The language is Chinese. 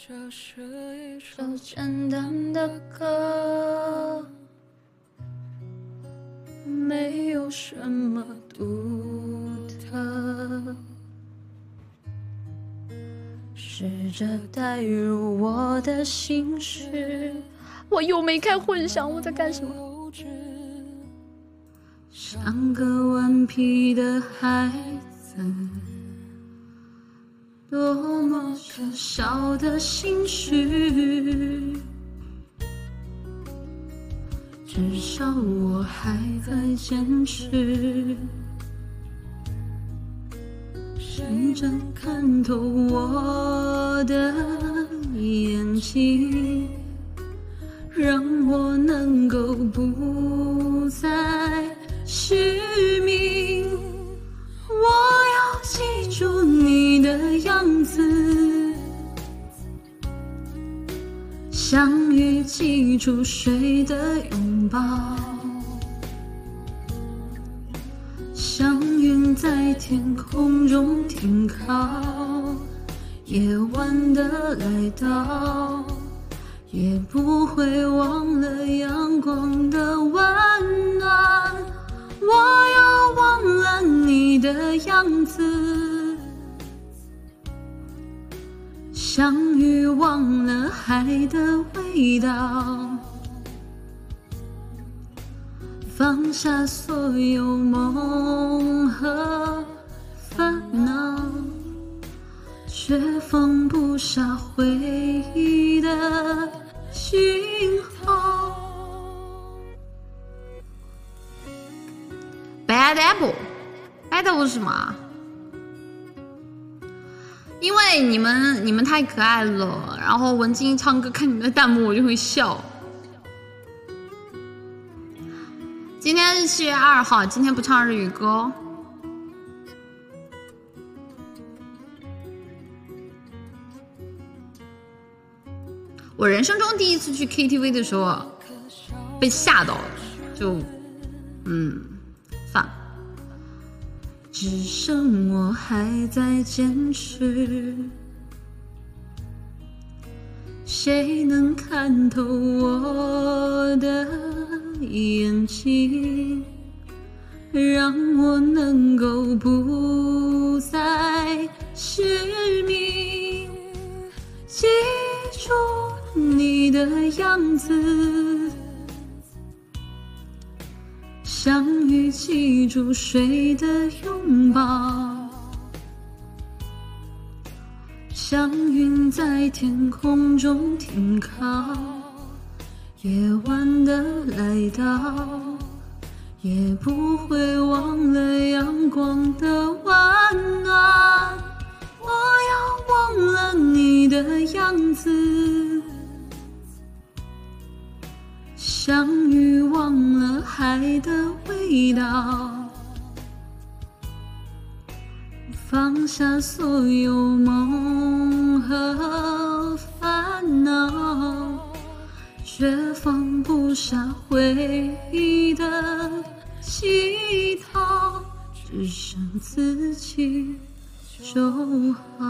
这是一首简单的歌，没有什么独特。试着带入我的心事，我又没开混响，我在干什么？像个顽皮的孩子，多么可笑的心绪。至少我还在坚持。谁真看透我的眼睛，让我能够不相遇记住谁的拥抱。像云在天空中停靠，夜晚的来到，也不会忘了阳光的温暖。我要忘了你的样子，相遇忘了海的味道。放下所有梦和烦恼，却放不下回忆的信号。Bad apple，bad apple 是什么？因为你们你们太可爱了，然后文静唱歌看你们的弹幕我就会笑。今天是七月二号，今天不唱日语歌。我人生中第一次去 KTV 的时候，被吓到了，就，嗯，算了。只剩我还在坚持，谁能看透我的？眼睛，让我能够不再失明。记住你的样子，相遇记住谁的拥抱，像云在天空中停靠。夜晚的来到，也不会忘了阳光的温暖。我要忘了你的样子，相遇海的味道，放下所有梦和烦恼。却放不下回忆的乞讨，只剩自己就好。